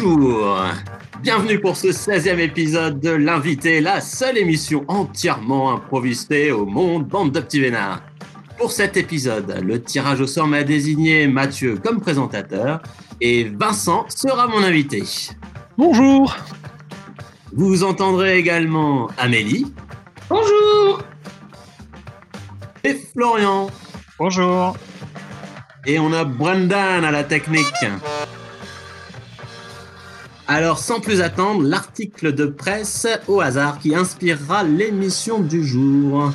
Bonjour Bienvenue pour ce 16e épisode de L'invité, la seule émission entièrement improvisée au monde bande de petits vénards. Pour cet épisode, le tirage au sort m'a désigné Mathieu comme présentateur et Vincent sera mon invité. Bonjour Vous entendrez également Amélie Bonjour et Florian. Bonjour Et on a Brendan à la technique. Alors, sans plus attendre, l'article de presse au hasard qui inspirera l'émission du jour.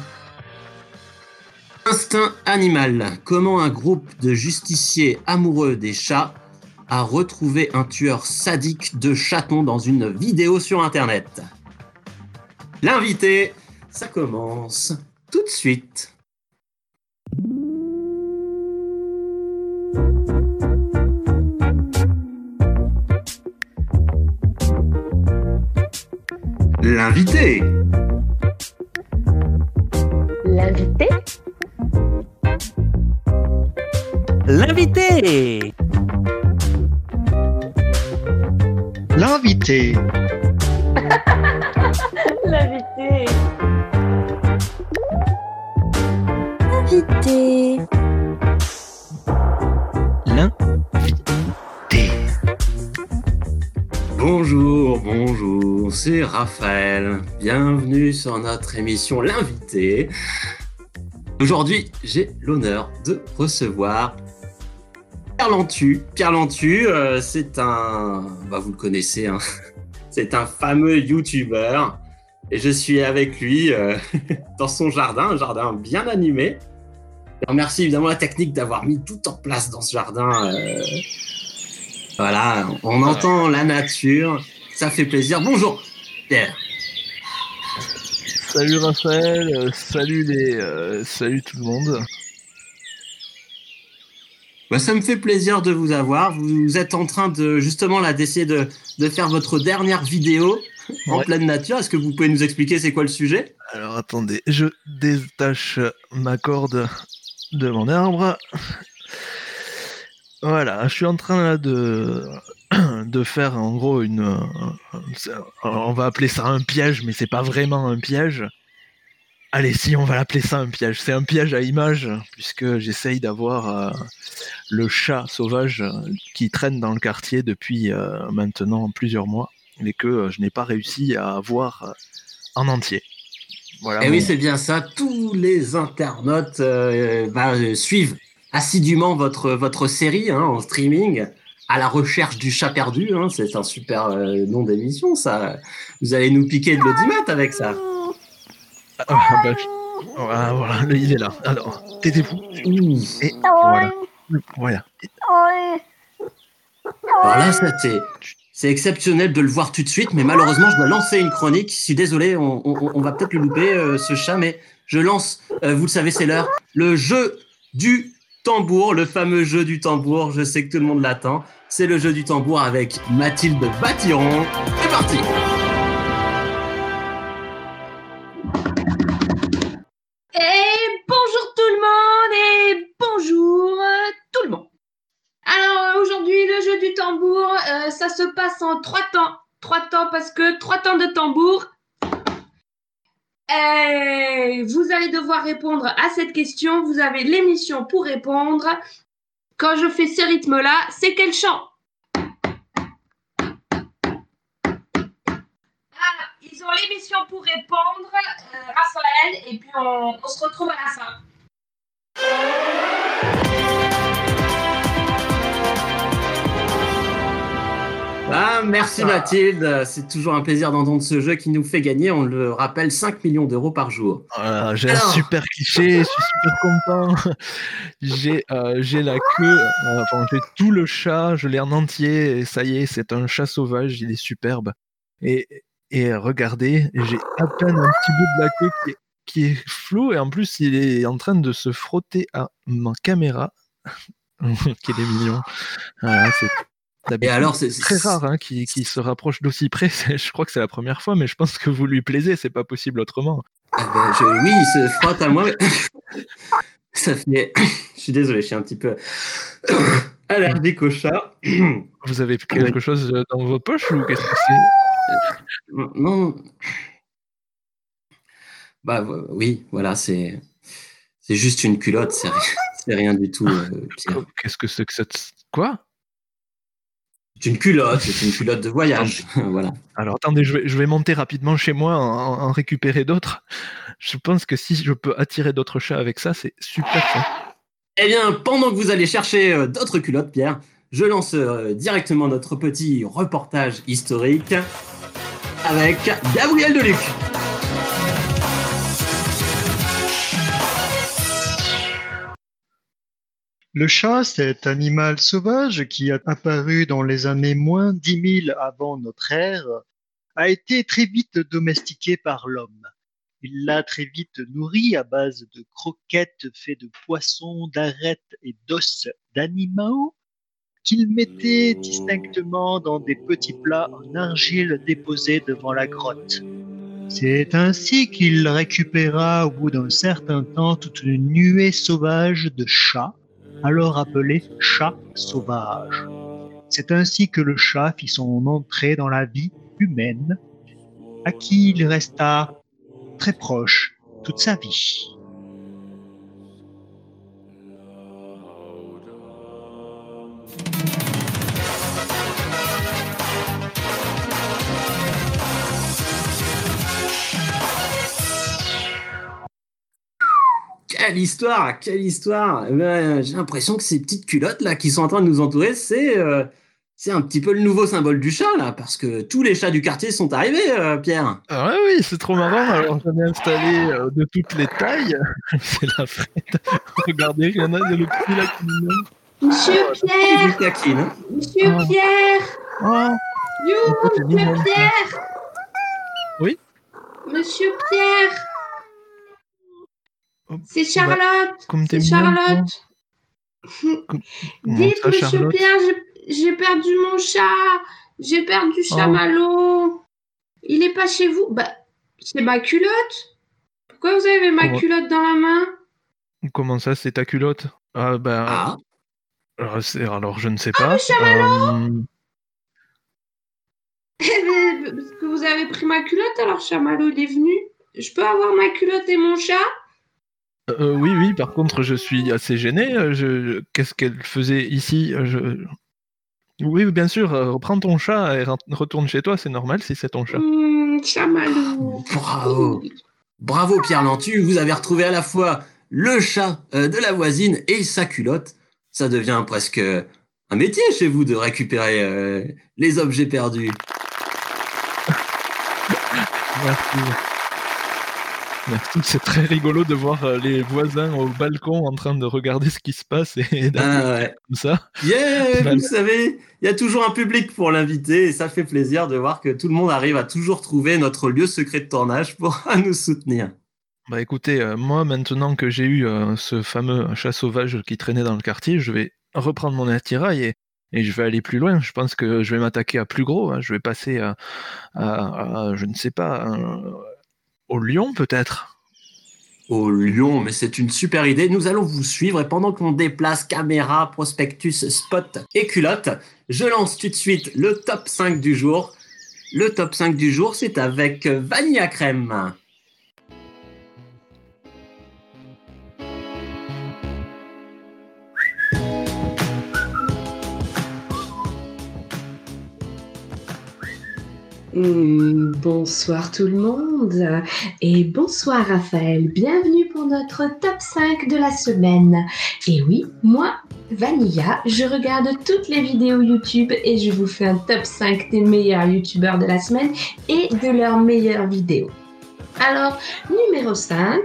Instinct animal. Comment un groupe de justiciers amoureux des chats a retrouvé un tueur sadique de chatons dans une vidéo sur Internet? L'invité, ça commence tout de suite. L'invité. L'invité L'invité L'invité. L'invité Invité. L'invité. Bonjour, bonjour, c'est Raphaël. Bienvenue sur notre émission L'invité. Aujourd'hui, j'ai l'honneur de recevoir Pierre Lantu. Pierre Lantu, euh, c'est un. Bah, vous le connaissez, hein. c'est un fameux YouTuber. Et je suis avec lui euh, dans son jardin, un jardin bien animé. Je remercie évidemment la technique d'avoir mis tout en place dans ce jardin. euh, voilà, on entend la nature, ça fait plaisir. Bonjour, Pierre. Salut Raphaël, euh, salut les, euh, salut tout le monde. Bah, ça me fait plaisir de vous avoir. Vous êtes en train de justement là d'essayer de, de faire votre dernière vidéo en Ouais. pleine nature. Est-ce que vous pouvez nous expliquer c'est quoi le sujet? Alors attendez, je détache ma corde de mon arbre. Voilà, je suis en train là de de faire en gros une, euh, on va appeler ça un piège, mais c'est pas vraiment un piège. Allez, si on va l'appeler ça un piège, c'est un piège à image puisque j'essaye d'avoir euh, le chat sauvage euh, qui traîne dans le quartier depuis euh, maintenant plusieurs mois et que je n'ai pas réussi à avoir en entier. Voilà. Eh mon- oui, c'est bien ça. Tous les internautes euh, bah, suivent assidûment votre, votre série hein, en streaming à la recherche du chat perdu. hein. C'est un super euh, nom d'émission, ça. Vous allez nous piquer de l'audimat avec ça. Ah, bah, je- voilà, voilà, il est là. Alors, taisez-vous. Et voilà. Voilà. Alors là, ça, c'est, c'est exceptionnel de le voir tout de suite, mais malheureusement, je dois lancer une chronique. Je suis désolé, on, on- on va peut-être le louper, euh, ce chat, mais je lance, euh, vous le savez, c'est l'heure, le jeu du tambour, le fameux jeu du tambour. Je sais que tout le monde l'attend. C'est le jeu du tambour avec Mathilde Batiron. C'est parti Et bonjour tout le monde et bonjour euh, tout le monde. Alors euh, aujourd'hui le jeu du tambour, euh, ça se passe en trois temps. Trois temps parce que trois temps de tambour. Et vous allez devoir répondre à cette question. Vous avez l'émission pour répondre. Quand je fais ce rythme-là, c'est quel chant Ah, ils ont l'émission pour répondre, euh, Raphaël, et puis on, on se retrouve à la fin. Merci Mathilde. C'est toujours un plaisir d'entendre ce jeu qui nous fait gagner, on le rappelle, 5 millions d'euros par jour. Voilà, j'ai un super cliché, je suis super content. J'ai euh, j'ai la queue, euh, enfin, j'ai tout le chat, je l'ai en entier, et ça y est, c'est un chat sauvage, il est superbe. Et, et regardez, j'ai à peine un petit bout de la queue qui est, qui est flou, et en plus, il est en train de se frotter à ma caméra. Qu'il est mignon. Voilà, c'est Et alors, c'est très rare hein, se rapproche d'aussi près. Je crois que c'est la première fois, mais je pense que vous lui plaisez, c'est pas possible autrement. Ah ben, je- oui, il se frotte à moi. mais- Ça fait. Je suis désolé, je suis un petit peu. allergique au chat. Vous avez quelque chose dans vos poches ou qu'est-ce que c'est? Non. Bah oui, voilà, c'est c'est juste une culotte, c'est rien, du tout. euh. Qu'est-ce que c'est que cette. Quoi? C'est une culotte, c'est une culotte de voyage. voilà. Alors attendez, je vais, je vais monter rapidement chez moi, en, en récupérer d'autres. Je pense que si je peux attirer d'autres chats avec ça, c'est super ça. Eh bien, pendant que vous allez chercher euh, d'autres culottes, Pierre, je lance euh, directement notre petit reportage historique avec Gabriel Deluc. Le chat, cet animal sauvage qui a apparu dans les années moins 10 000 avant notre ère, a été très vite domestiqué par l'homme. Il l'a très vite nourri à base de croquettes faites de poissons, d'arêtes et d'os d'animaux qu'il mettait distinctement dans des petits plats en argile déposés devant la grotte. C'est ainsi qu'il récupéra au bout d'un certain temps toute une nuée sauvage de chats, alors appelés chats sauvages. C'est ainsi que le chat fit son entrée dans la vie humaine, à qui il resta très proche toute sa vie. Quelle histoire, quelle histoire. Eh ben, J'ai l'impression que ces petites culottes là qui sont en train de nous entourer, c'est euh, c'est un petit peu le nouveau symbole du chat là, parce que tous les chats du quartier sont arrivés, euh, Pierre. Ah ouais, oui, c'est trop marrant. Alors j'en ai installé euh, de toutes les tailles. c'est la fête. Regardez, il y en a de le petit là qui nous. Monsieur Il Pierre taquine, hein. Monsieur Ah. Pierre You mignon. Monsieur Pierre Oui Monsieur Pierre C'est Charlotte comme t'es C'est. Charlotte. Dites, ça, Monsieur Charlotte. Pierre, j'ai- j'ai perdu mon chat. J'ai perdu Oh. Chamallow. Il est pas chez vous. Bah, c'est ma culotte. Pourquoi vous avez ma culotte dans la main? Comment ça, c'est ta culotte? Ah ben, Ah, alors, c'est- alors, je ne sais pas. mais Chamallow Euh, Parce que vous avez pris ma culotte, alors Chamallow, il est venu. Je peux avoir ma culotte et mon chat? Euh, oui, oui. Par contre, je suis assez gêné. euh, Je... Qu'est-ce qu'elle faisait ici Euh, je... Oui, bien sûr. Reprends ton chat et retourne chez toi. C'est normal si c'est ton chat. Mmh, bravo. Bravo Pierre Lantu, vous avez retrouvé à la fois le chat de la voisine et sa culotte. Ça devient presque un métier chez vous de récupérer euh, les objets perdus. Merci. Merci. C'est très rigolo de voir euh, les voisins au balcon en train de regarder ce qui se passe et Ah ouais. comme ça. Yeah, Bah, vous savez, il y a toujours un public pour l'inviter et ça fait plaisir de voir que tout le monde arrive à toujours trouver notre lieu secret de tournage pour nous soutenir. Bah écoutez, euh, moi maintenant que j'ai eu euh, ce fameux chat sauvage qui traînait dans le quartier, je vais reprendre mon attirail et, et je vais aller plus loin. Je pense que je vais m'attaquer à plus gros. hein. Je vais passer à, à- à, je ne sais pas, un- au lion peut-être? Au lion, mais c'est une super idée. Nous allons vous suivre et pendant qu'on déplace caméra, prospectus, spot et culotte, je lance tout de suite le top 5 du jour. Le top 5 du jour, c'est avec Vanilla Crème. Bonsoir tout le monde et bonsoir Raphaël. Bienvenue pour notre top 5 de la semaine. Et oui, moi, Vanilla, je regarde toutes les vidéos YouTube et je vous fais un top 5 des meilleurs YouTubeurs de la semaine et de leurs meilleures vidéos. Alors, numéro 5,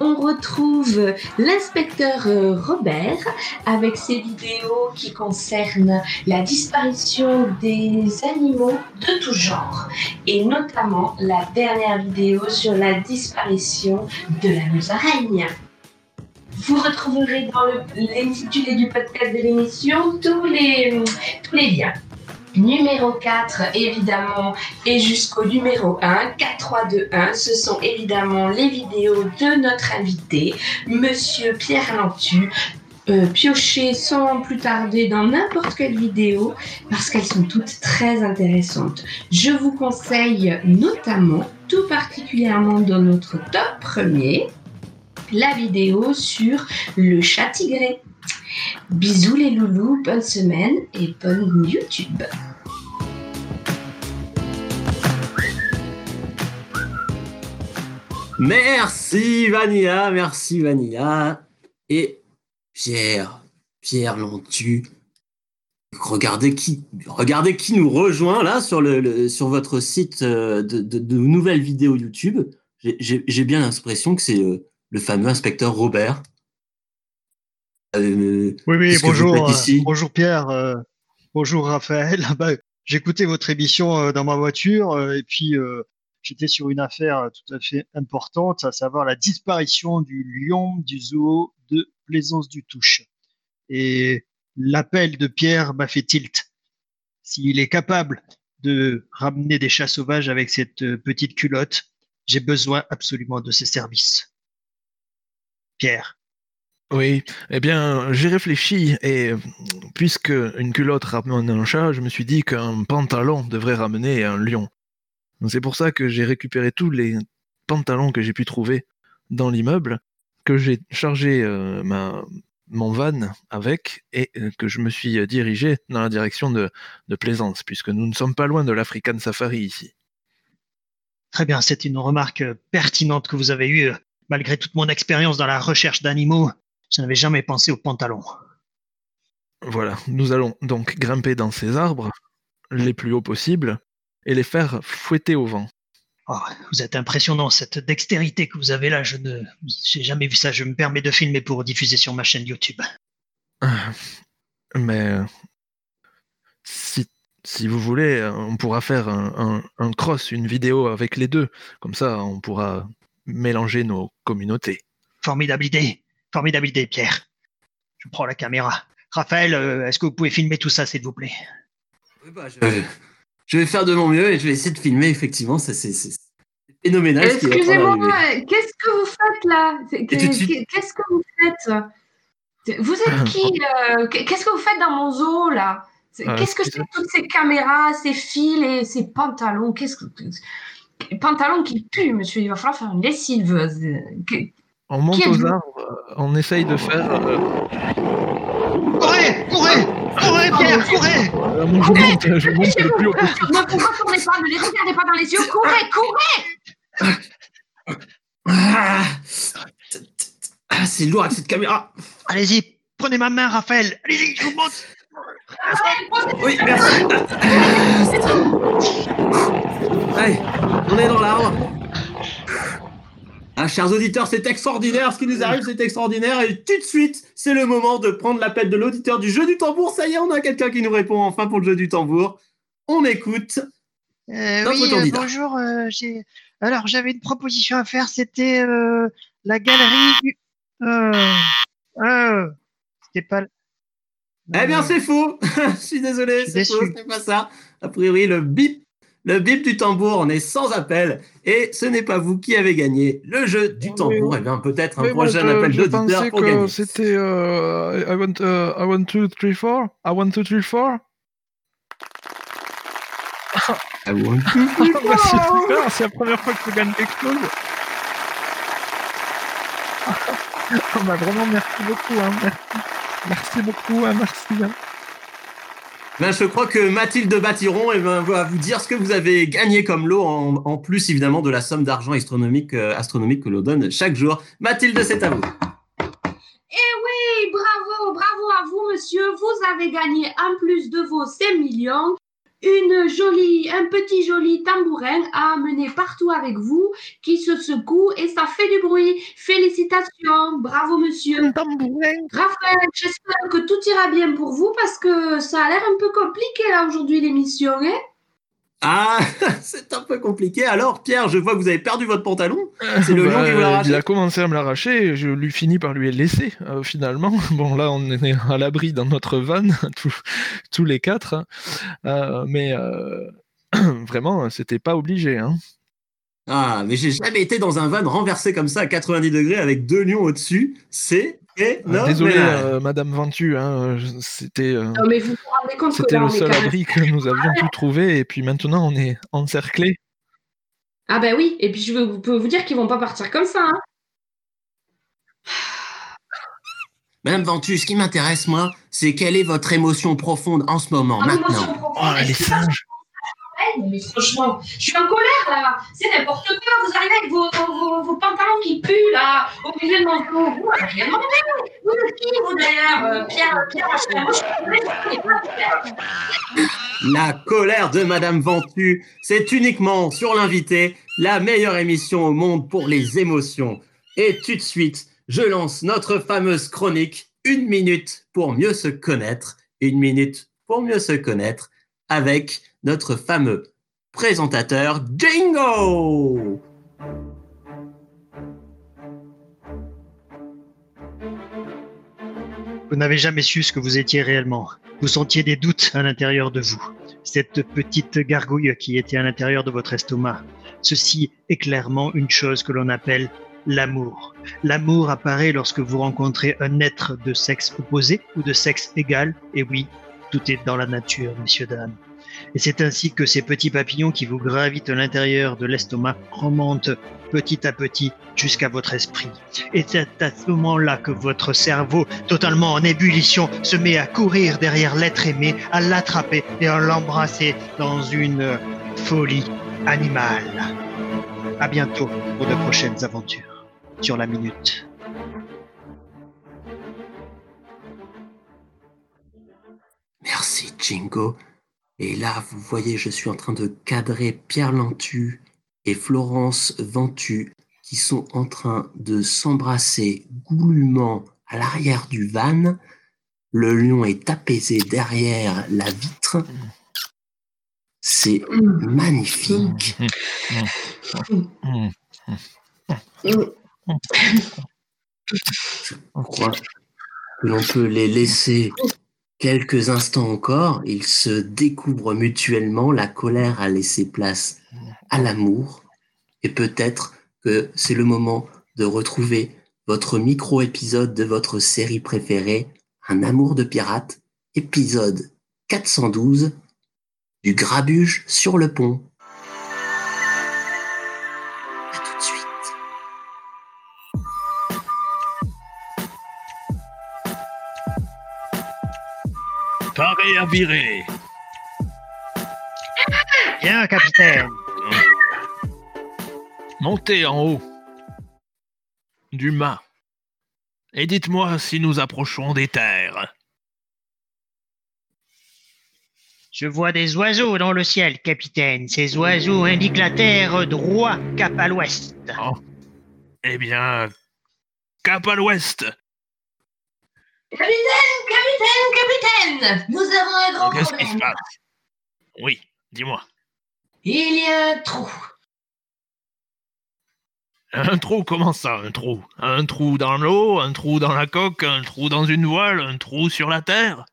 on retrouve l'inspecteur euh, Robert avec ses vidéos qui concernent la disparition des animaux de tout genre et notamment la dernière vidéo sur la disparition de la musaraigne. Vous retrouverez dans l'intitulé du podcast de l'émission tous les, tous les liens. Numéro 4, évidemment, et jusqu'au numéro 1, 4, 3, 2, 1, ce sont évidemment les vidéos de notre invité, Monsieur Pierre Lantu, euh, piocher sans plus tarder dans n'importe quelle vidéo parce qu'elles sont toutes très intéressantes. Je vous conseille notamment, tout particulièrement dans notre top premier, la vidéo sur le chat tigré. Bisous les loulous, bonne semaine et bonne YouTube. Merci Vanilla, merci Vanilla. Et Pierre, Pierre Lantu, regardez qui, regardez qui nous rejoint là sur, votre site euh, de, de, nouvelles vidéos YouTube. J'ai bien l'impression que c'est euh, le fameux inspecteur Robert. Euh, oui, oui, bonjour, bonjour Pierre, bonjour Raphaël. Bah, J'écoutais votre émission dans ma voiture et puis j'étais sur une affaire tout à fait importante, à savoir la disparition du lion du zoo de Plaisance du Touche. Et l'appel de Pierre m'a fait tilt. S'il est capable de ramener des chats sauvages avec cette petite culotte, j'ai besoin absolument de ses services. Pierre. Oui, eh bien, j'ai réfléchi et puisque une culotte ramène un chat, je me suis dit qu'un pantalon devrait ramener un lion. C'est pour ça que j'ai récupéré tous les pantalons que j'ai pu trouver dans l'immeuble, que j'ai chargé euh, ma, mon van avec et euh, que je me suis dirigé dans la direction de, de Plaisance, puisque nous ne sommes pas loin de l'African Safari ici. Très bien, c'est une remarque pertinente que vous avez eue. Malgré toute mon expérience dans la recherche d'animaux, je n'avais jamais pensé aux pantalons. Voilà, nous allons donc grimper dans ces arbres les plus hauts possibles et les faire fouetter au vent. Oh, vous êtes impressionnant, cette dextérité que vous avez là, je ne j'ai jamais vu ça. Je me permets de filmer pour diffuser sur ma chaîne YouTube. Mais si, si vous voulez, on pourra faire un, un, cross, une vidéo avec les deux. Comme ça, on pourra mélanger nos communautés. Formidable idée, formidable idée, Pierre. Je prends la caméra. Raphaël, euh, est-ce que vous pouvez filmer tout ça, s'il vous plaît? Oui, bah, je je vais faire de mon mieux et je vais essayer de filmer, effectivement. C'est phénoménal. Excusez-moi, qu'est-ce que vous faites là? Qu'est-ce que vous faites? Vous êtes qui euh, Qu'est-ce que vous faites dans mon zoo là? Euh, Qu'est-ce que c'est toutes ces caméras, ces fils et ces pantalons? Qu'est-ce que pantalons qui puent, monsieur? Il va falloir faire une lessive. On monte aux arbres, on essaye de faire. Euh, courez, courez Courez, Pierre, courez Je monte, je monte le plus haut possible. Ne vous retournez pas, ne les regardez pas dans les yeux, courez, courez ah, C'est lourd avec cette caméra. Allez-y, prenez ma main, Raphaël. Allez-y, je vous monte. Oui, merci. Allez, on est dans l'arbre. Ah, chers auditeurs, c'est extraordinaire. Ce qui nous arrive, c'est extraordinaire. Et tout de suite, c'est le moment de prendre l'appel de l'auditeur du jeu du tambour. Ça y est, on a quelqu'un qui nous répond enfin pour le jeu du tambour. On écoute. Euh, oui, euh, bonjour. Euh, alors, j'avais une proposition à faire. C'était la galerie. C'était pas. Eh bien, c'est faux. Je suis désolé, c'est faux, c'est pas ça. A priori, le bip le bip du tambour, on est sans appel. Et ce n'est pas vous qui avez gagné le jeu du tambour. Eh bien, peut-être un prochain appel d'auditeur pour gagner. C'était euh, I, want, uh, I want two, three, four. I want two, three, four. I want two, three, four. super, c'est la première fois que je gagne quelque chose. oh, bah, vraiment, merci beaucoup. Hein, merci. beaucoup. Hein, merci. Ben, je crois que Mathilde Batiron va vous dire ce que vous avez gagné comme lot, en, plus évidemment de la somme d'argent astronomique, euh, astronomique que l'on donne chaque jour. Mathilde, c'est à vous. Eh oui, bravo, bravo à vous, monsieur. Vous avez gagné en plus de vos 5 millions une jolie, un petit joli tambourin à amener partout avec vous qui se secoue et ça fait du bruit. Félicitations, bravo monsieur. Un tambourin. Raphaël, j'espère que tout ira bien pour vous parce que ça a l'air un peu compliqué là aujourd'hui l'émission, hein ah, c'est un peu compliqué. Alors, Pierre, je vois que vous avez perdu votre pantalon. C'est le bah, qui vous l'a Il a commencé à me l'arracher je lui finis par lui laisser, euh, finalement. Bon, là, on est à l'abri dans notre van, tous, les quatre. Euh, mais euh, vraiment, c'était pas obligé. Hein. Ah, mais j'ai jamais été dans un van renversé comme ça à 90 degrés avec deux lions au-dessus. C'est non, Désolé, Madame Ventu, hein, c'était. C'était le seul abri que nous avions pu trouver, et puis maintenant on est encerclé. Ah ben oui, et puis je peux vous dire qu'ils vont pas partir comme ça. Hein. Madame Ventu, ce qui m'intéresse, moi, c'est quelle est votre émotion profonde en ce moment, ah, maintenant? Oh, les singes mais franchement, je suis en colère là. C'est n'importe quoi. Vous arrivez avec vos, pantalons qui puent là, au milieu de mon dos. Vous. Vous qui, vous d'ailleurs euh, Pierre, Pierre, je La colère de Madame Ventu, c'est uniquement sur l'invité, la meilleure émission au monde pour les émotions. Et tout de suite, je lance notre fameuse chronique Une minute pour mieux se connaître. Une minute pour mieux se connaître avec notre fameux présentateur Jingo. Vous n'avez jamais su ce que vous étiez réellement. Vous sentiez des doutes à l'intérieur de vous. Cette petite gargouille qui était à l'intérieur de votre estomac. Ceci est clairement une chose que l'on appelle l'amour. L'amour apparaît lorsque vous rencontrez un être de sexe opposé ou de sexe égal. Et oui, tout est dans la nature, messieurs, dames. Et c'est ainsi que ces petits papillons qui vous gravitent à l'intérieur de l'estomac remontent petit à petit jusqu'à votre esprit. Et c'est à ce moment-là que votre cerveau, totalement en ébullition, se met à courir derrière l'être aimé, à l'attraper et à l'embrasser dans une folie animale. À bientôt pour de prochaines aventures sur la minute. Merci, Jingo. Et là, vous voyez, je suis en train de cadrer Pierre Lantu et Florence Ventu qui sont en train de s'embrasser goulûment à l'arrière du van. Le lion est apaisé derrière la vitre. C'est magnifique. Je crois que l'on peut les laisser Quelques instants encore, ils se découvrent mutuellement, la colère a laissé place à l'amour, et peut-être que c'est le moment de retrouver votre micro-épisode de votre série préférée, Un amour de pirate, épisode 412, du grabuge sur le pont. Paré à virer. Bien, capitaine. Montez en haut du mât et dites-moi si nous approchons des terres. Je vois des oiseaux dans le ciel, capitaine. Ces oiseaux indiquent la terre droit cap à l'ouest. Oh. Eh bien, cap à l'ouest. Capitaine, capitaine, capitaine Nous avons un grand Qu'est-ce qui se passe? Oui, dis-moi. Il y a un trou. Un trou, comment ça, un trou? Un trou dans l'eau, un trou dans la coque, un trou dans une voile, un trou sur la terre?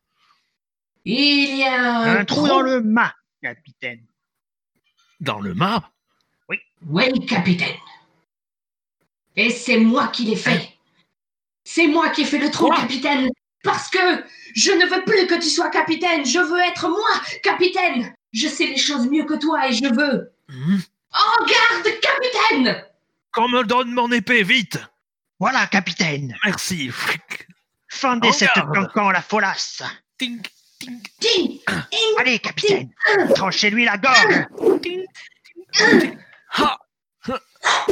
Il y a un, un trou, dans le mât, capitaine. Dans le mât? Oui. Oui, capitaine. Et c'est moi qui l'ai fait. C'est moi qui ai fait le trou, capitaine. Parce que je ne veux plus que tu sois capitaine. Je veux être moi, capitaine. Je sais les choses mieux que toi et je veux. Hmm. En garde, capitaine Qu'on me donne mon épée, vite Voilà, capitaine. Merci. Fendez cette cancan la folasse. Ting, ting, ting, Allez, capitaine. Tranchez-lui la gorge. Ha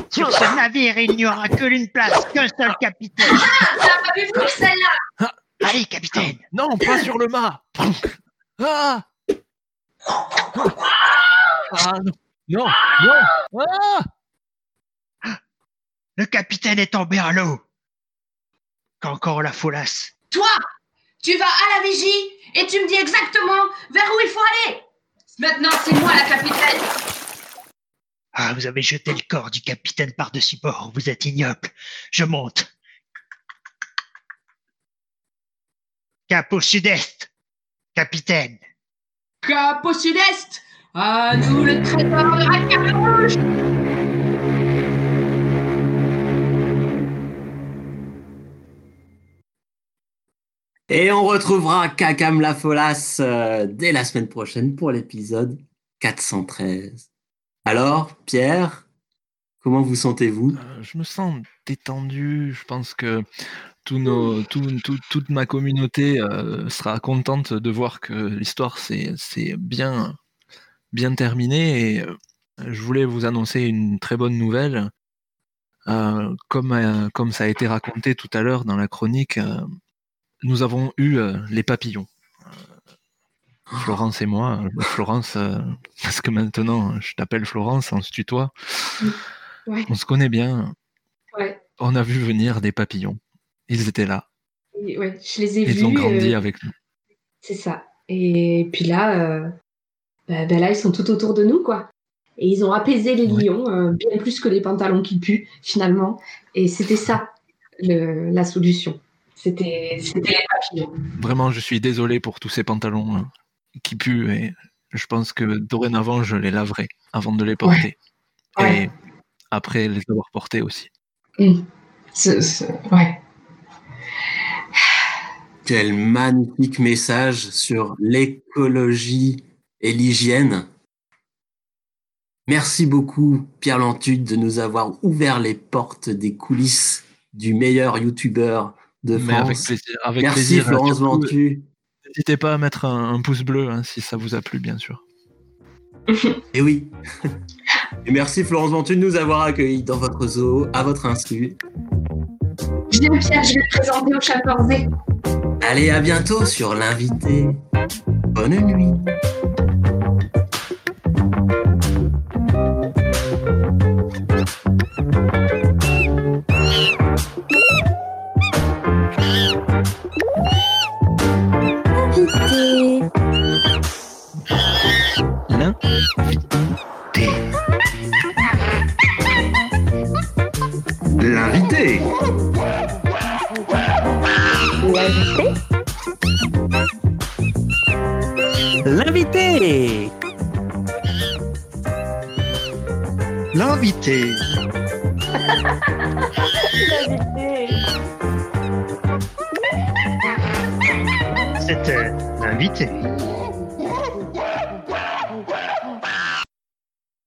sur ce navire, il n'y aura que l'une place, qu'un seul capitaine. Ah, pas vu celle-là Allez, capitaine. Non, pas sur le mât. Ah Ah non, non, non. Ah Le capitaine est tombé à l'eau. Qu'encore la folasse. Toi, tu vas à la vigie et tu me dis exactement vers où il faut aller. Maintenant, c'est moi la capitaine. Ah, vous avez jeté le corps du capitaine par-dessus bord. Vous êtes ignoble. Je monte. Cap au sud-est. Capitaine. Cap au sud-est. À nous le trésor de la carte rouge. Et on retrouvera Kakam la Folasse euh, dès la semaine prochaine pour l'épisode 413. Alors, Pierre, comment vous sentez-vous? Euh, Je me sens détendu. Je pense que toute ma communauté euh, sera contente de voir que l'histoire s'est bien, terminée. Et je voulais vous annoncer une très bonne nouvelle. comme, ça a été raconté tout à l'heure dans la chronique, nous avons eu euh, les papillons. Euh, Florence et moi, euh, Florence, parce que maintenant je t'appelle Florence, on se tutoie. On se connaît bien. On a vu venir des papillons. Ils étaient là. je les ai Ils ont grandi avec nous. C'est ça. Et puis là, bah, bah, là, ils sont tout autour de nous, quoi. Et ils ont apaisé les lions, bien plus que les pantalons qui puent, finalement. Et c'était ça, la solution. C'était les papillons. Vraiment, je suis désolé pour tous ces pantalons hein, qui puent et je pense que dorénavant, je les laverai avant de les porter. Et après les avoir portés aussi. Mmh. Ouais. Quel magnifique message sur l'écologie et l'hygiène. Merci beaucoup, Pierre Lantude, de nous avoir ouvert les portes des coulisses du meilleur youtubeur de France. Merci Florence Ventu. N'hésitez pas à mettre un, pouce bleu hein, si ça vous a plu, bien sûr. Et oui. Et merci Florence Ventu de nous avoir accueillis dans votre zoo, à votre insu. Bien Pierre, je vais te présenter au chimpanzé. Allez, à bientôt sur l'invité. Bonne nuit.